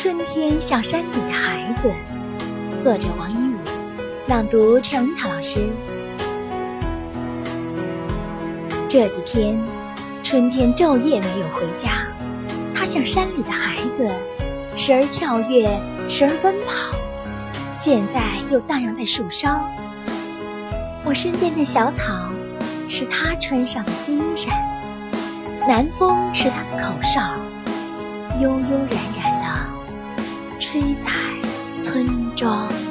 春天像山里的孩子，作者王一武，朗读陈文涛老师。这几天，春天昼夜没有回家，它像山里的孩子，时而跳跃，时而奔跑，现在又荡漾在树梢。我身边的小草，是它穿上的新衣裳；南风是它的口哨，悠悠然然。吹在村庄。